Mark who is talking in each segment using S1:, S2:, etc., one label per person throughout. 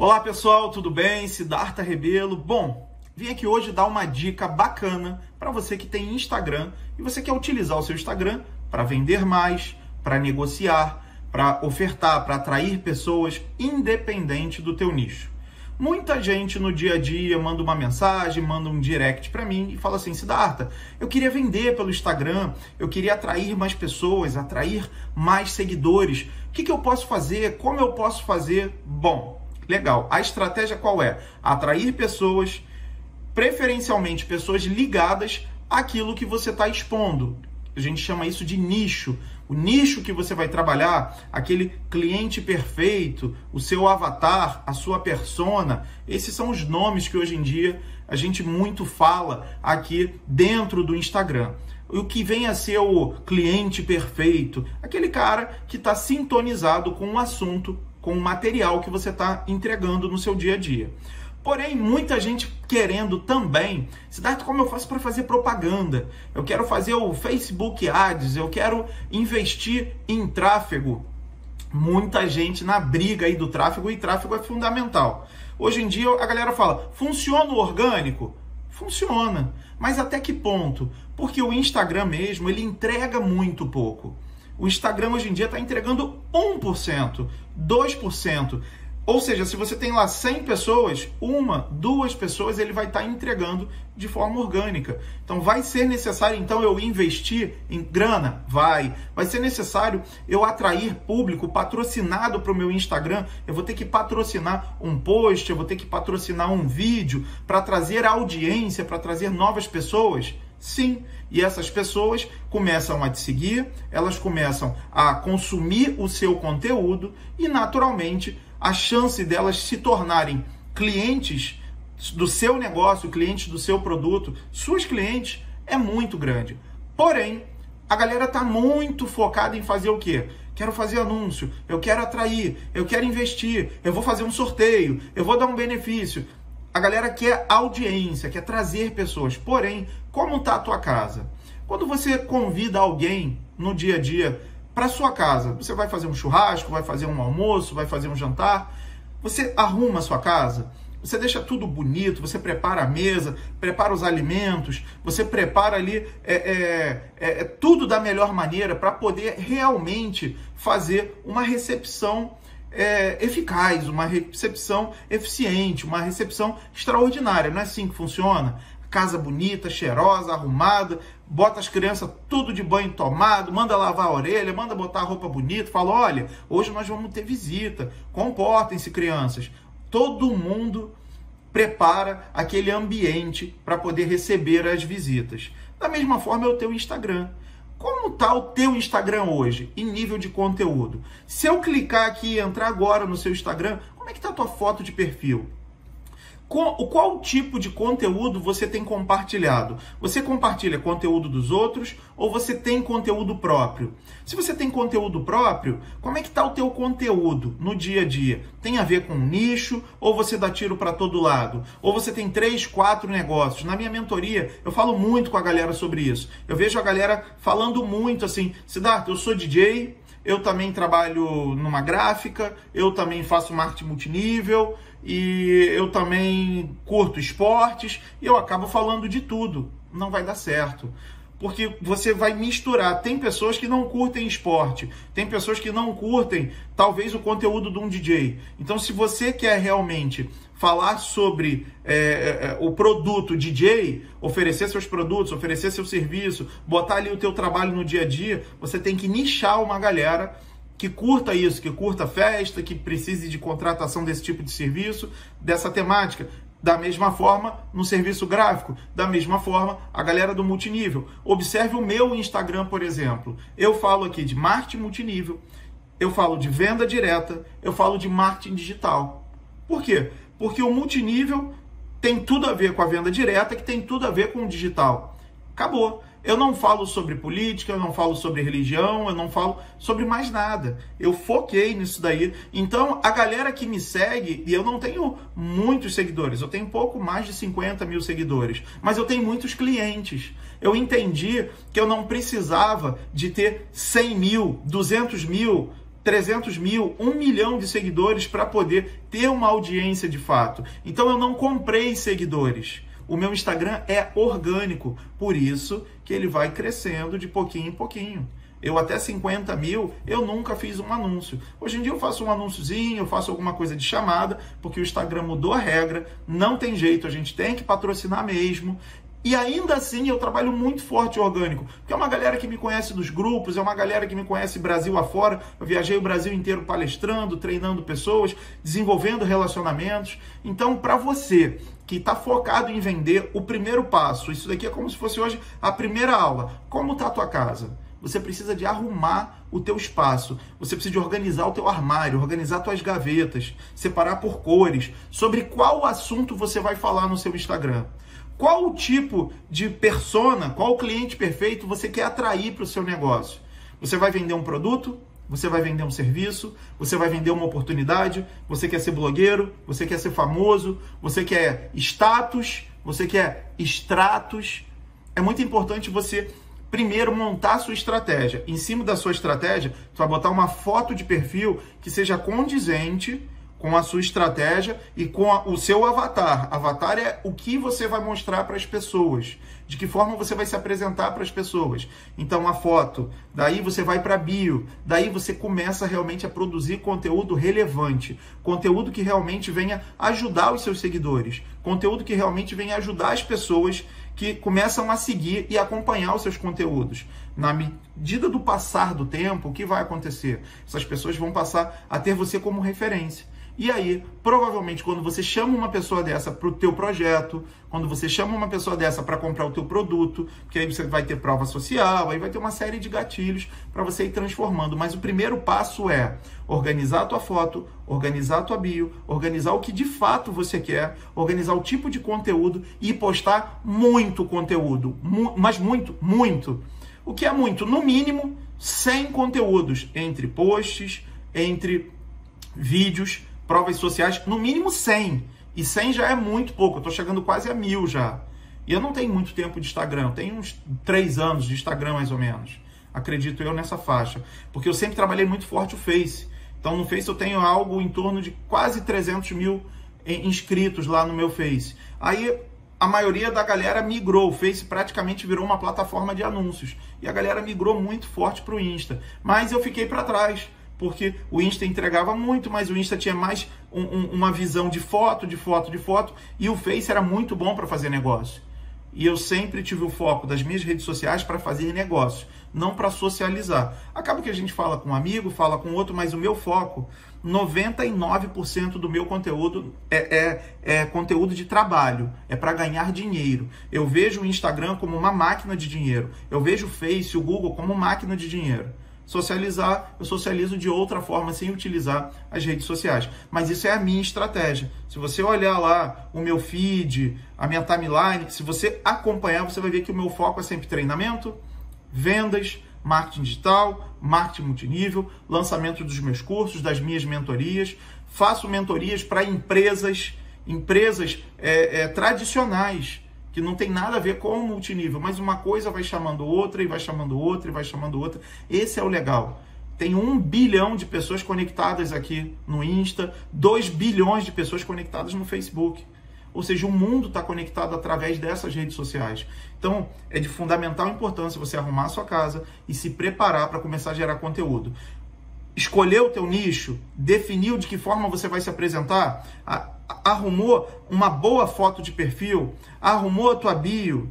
S1: Olá pessoal, tudo bem? Siddhartha Rebelo. Bom, vim aqui hoje dar uma dica bacana para você que tem Instagram e você quer utilizar o seu Instagram para vender mais, para negociar, para ofertar, para atrair pessoas independente do teu nicho. Muita gente no dia a dia manda uma mensagem, manda um direct para mim e fala assim: Siddhartha, eu queria vender pelo Instagram, eu queria atrair mais pessoas, atrair mais seguidores. O que, que eu posso fazer? Como eu posso fazer? Bom, Legal. A estratégia qual é? Atrair pessoas, preferencialmente pessoas ligadas àquilo que você está expondo. A gente chama isso de nicho. O nicho que você vai trabalhar, aquele cliente perfeito, o seu avatar, a sua persona, esses são os nomes que hoje em dia a gente muito fala aqui dentro do Instagram. O que vem a ser o cliente perfeito, aquele cara que está sintonizado com o assunto com o material que você está entregando no seu dia a dia. Porém, muita gente querendo também, Siddhartha, como eu faço para fazer propaganda? Eu quero fazer o Facebook Ads, eu quero investir em tráfego. Muita gente na briga aí do tráfego e tráfego é fundamental. Hoje em dia a galera fala: funciona o orgânico? Funciona. Mas até que ponto? Porque o Instagram mesmo, ele entrega muito pouco. O Instagram hoje em dia está entregando 1%, 2%. Ou seja, se você tem lá 100 pessoas, uma, duas pessoas ele vai estar tá entregando de forma orgânica. Então vai ser necessário então eu investir em grana? Vai. Vai ser necessário eu atrair público patrocinado para o meu Instagram. Eu vou ter que patrocinar um post, eu vou ter que patrocinar um vídeo para trazer audiência, para trazer novas pessoas. Sim, e essas pessoas começam a te seguir, elas começam a consumir o seu conteúdo e, naturalmente, a chance delas se tornarem clientes do seu negócio, clientes do seu produto, suas clientes, é muito grande. Porém, a galera está muito focada em fazer o quê? Quero fazer anúncio, eu quero atrair, eu quero investir, eu vou fazer um sorteio, eu vou dar um benefício. A galera quer audiência, quer trazer pessoas. Porém, como está a tua casa? Quando você convida alguém no dia a dia para sua casa, você vai fazer um churrasco, vai fazer um almoço, vai fazer um jantar, você arruma a sua casa, você deixa tudo bonito, você prepara a mesa, prepara os alimentos, você prepara ali é, é, é, é tudo da melhor maneira para poder realmente fazer uma recepção é, eficaz, uma recepção eficiente, uma recepção extraordinária. Não é assim que funciona? Casa bonita, cheirosa, arrumada, bota as crianças tudo de banho tomado, manda lavar a orelha, manda botar a roupa bonita, fala: olha, hoje nós vamos ter visita, comportem-se, crianças. Todo mundo prepara aquele ambiente para poder receber as visitas. Da mesma forma é o teu Instagram. Como está o teu Instagram hoje em nível de conteúdo? Se eu clicar aqui e entrar agora no seu Instagram, como é que está a tua foto de perfil? Qual tipo de conteúdo você tem compartilhado? Você compartilha conteúdo dos outros ou você tem conteúdo próprio? Se você tem conteúdo próprio, como é que está o teu conteúdo no dia a dia? Tem a ver com nicho ou você dá tiro para todo lado? Ou você tem três, quatro negócios? Na minha mentoria, eu falo muito com a galera sobre isso. Eu vejo a galera falando muito assim, Siddhartha, eu sou DJ, eu também trabalho numa gráfica, eu também faço marketing multinível e eu também curto esportes e eu acabo falando de tudo. Não vai dar certo. Porque você vai misturar. Tem pessoas que não curtem esporte, tem pessoas que não curtem, talvez, o conteúdo de um DJ. Então, se você quer realmente falar sobre é, é, é o produto DJ, oferecer seus produtos, oferecer seu serviço, botar ali o teu trabalho no dia a dia, você tem que nichar uma galera que curta isso, que curta festa, que precise de contratação desse tipo de serviço, dessa temática. Da mesma forma, no serviço gráfico, da mesma forma, a galera do multinível. Observe o meu Instagram, por exemplo. Eu falo aqui de marketing multinível, eu falo de venda direta, eu falo de marketing digital. Por quê? Porque o multinível tem tudo a ver com a venda direta, que tem tudo a ver com o digital. Acabou. Eu não falo sobre política, eu não falo sobre religião, eu não falo sobre mais nada. Eu foquei nisso daí. Então, a galera que me segue, e eu não tenho muitos seguidores, eu tenho pouco mais de 50 mil seguidores, mas eu tenho muitos clientes. Eu entendi que eu não precisava de ter 100 mil, 200 mil 300 mil, 1 milhão de seguidores para poder ter uma audiência de fato. Então eu não comprei seguidores. O meu Instagram é orgânico, por isso que ele vai crescendo de pouquinho em pouquinho. Eu até 50 mil, eu nunca fiz um anúncio. Hoje em dia eu faço um anúnciozinho, eu faço alguma coisa de chamada, porque o Instagram mudou a regra, não tem jeito, a gente tem que patrocinar mesmo. E ainda assim eu trabalho muito forte orgânico, porque é uma galera que me conhece dos grupos, é uma galera que me conhece Brasil afora. Eu viajei o Brasil inteiro palestrando, treinando pessoas, desenvolvendo relacionamentos. Então, para você que está focado em vender, o primeiro passo, isso daqui é como se fosse hoje a primeira aula. Como está a tua casa? Você precisa de arrumar o teu espaço. Você precisa de organizar o teu armário, organizar tuas gavetas, separar por cores, sobre qual assunto você vai falar no seu Instagram. Qual o tipo de persona, qual o cliente perfeito você quer atrair para o seu negócio? Você vai vender um produto? Você vai vender um serviço? Você vai vender uma oportunidade? Você quer ser blogueiro? Você quer ser famoso? Você quer status? Você quer extratos? É muito importante você primeiro montar a sua estratégia. Em cima da sua estratégia, você vai botar uma foto de perfil que seja condizente com a sua estratégia e com a, o seu avatar. Avatar é o que você vai mostrar para as pessoas, de que forma você vai se apresentar para as pessoas. Então a foto, daí você vai para bio, daí você começa realmente a produzir conteúdo relevante, conteúdo que realmente venha ajudar os seus seguidores, conteúdo que realmente venha ajudar as pessoas que começam a seguir e acompanhar os seus conteúdos. Na medida do passar do tempo, o que vai acontecer? Essas pessoas vão passar a ter você como referência. E aí, provavelmente, quando você chama uma pessoa dessa para o teu projeto, quando você chama uma pessoa dessa para comprar o teu produto, que aí você vai ter prova social, aí vai ter uma série de gatilhos para você ir transformando. Mas o primeiro passo é organizar a tua foto, organizar a tua bio, organizar o que de fato você quer, organizar o tipo de conteúdo e postar muito conteúdo, mu mas muito, muito. O que é muito? No mínimo, 100 conteúdos entre posts, entre vídeos, provas sociais, no mínimo 100. E 100 já é muito pouco, eu estou chegando quase a mil já. E eu não tenho muito tempo de Instagram, eu tenho uns 3 anos de Instagram mais ou menos. Acredito eu nessa faixa. Porque eu sempre trabalhei muito forte o Face. Então no Face eu tenho algo em torno de quase 300 mil inscritos lá no meu Face. Aí a maioria da galera migrou, o Face praticamente virou uma plataforma de anúncios. E a galera migrou muito forte para o Insta. Mas eu fiquei para trás porque o Insta entregava muito, mas o Insta tinha mais um, um, uma visão de foto, de foto, de foto, e o Face era muito bom para fazer negócio. E eu sempre tive o foco das minhas redes sociais para fazer negócio, não para socializar. Acaba que a gente fala com um amigo, fala com outro, mas o meu foco, 99% do meu conteúdo é, é, é conteúdo de trabalho, é para ganhar dinheiro. Eu vejo o Instagram como uma máquina de dinheiro, eu vejo o Face, o Google como máquina de dinheiro socializar, eu socializo de outra forma sem utilizar as redes sociais. Mas isso é a minha estratégia. Se você olhar lá o meu feed, a minha timeline, se você acompanhar, você vai ver que o meu foco é sempre treinamento, vendas, marketing digital, marketing multinível, lançamento dos meus cursos, das minhas mentorias. Faço mentorias para empresas, empresas é, é, tradicionais que não tem nada a ver com o multinível, mas uma coisa vai chamando outra e vai chamando outra e vai chamando outra. Esse é o legal. Tem um bilhão de pessoas conectadas aqui no Insta, dois bilhões de pessoas conectadas no Facebook. Ou seja, o mundo está conectado através dessas redes sociais. Então, é de fundamental importância você arrumar a sua casa e se preparar para começar a gerar conteúdo. Escolher o teu nicho, definiu de que forma você vai se apresentar, arrumou uma boa foto de perfil, arrumou a tua bio,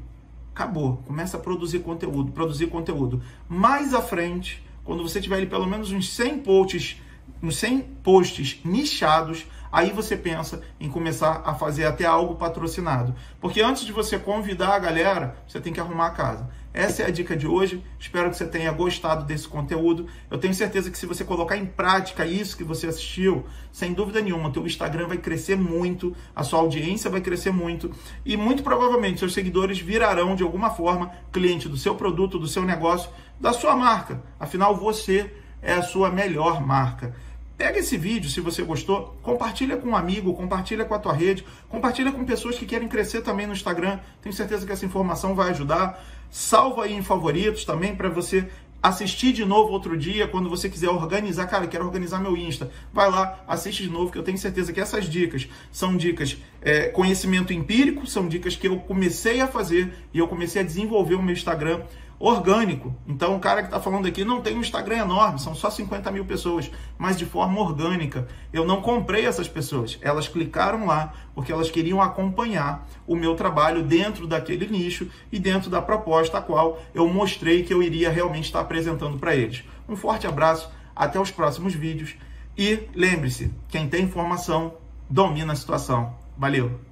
S1: acabou. Começa a produzir conteúdo, produzir conteúdo. Mais à frente, quando você tiver ali pelo menos uns 100 posts, uns 100 posts nichados, aí você pensa em começar a fazer até algo patrocinado. Porque antes de você convidar a galera, você tem que arrumar a casa. Essa é a dica de hoje. Espero que você tenha gostado desse conteúdo. Eu tenho certeza que se você colocar em prática isso que você assistiu, sem dúvida nenhuma, o teu Instagram vai crescer muito, a sua audiência vai crescer muito e muito provavelmente seus seguidores virarão de alguma forma cliente do seu produto, do seu negócio, da sua marca. Afinal, você é a sua melhor marca. Pega esse vídeo, se você gostou, compartilha com um amigo, compartilha com a tua rede, compartilha com pessoas que querem crescer também no Instagram. Tenho certeza que essa informação vai ajudar. Salva aí em favoritos também para você assistir de novo outro dia, quando você quiser organizar, cara, quero organizar meu Insta, vai lá, assiste de novo, que eu tenho certeza que essas dicas são dicas, é, conhecimento empírico, são dicas que eu comecei a fazer e eu comecei a desenvolver o meu Instagram orgânico. Então, o cara que está falando aqui não tem um Instagram enorme, são só 50 mil pessoas, mas de forma orgânica. Eu não comprei essas pessoas, elas clicaram lá porque elas queriam acompanhar o meu trabalho dentro daquele nicho e dentro da proposta a qual eu mostrei que eu iria realmente estar apresentando para eles. Um forte abraço, até os próximos vídeos e lembre-se: quem tem informação domina a situação. Valeu!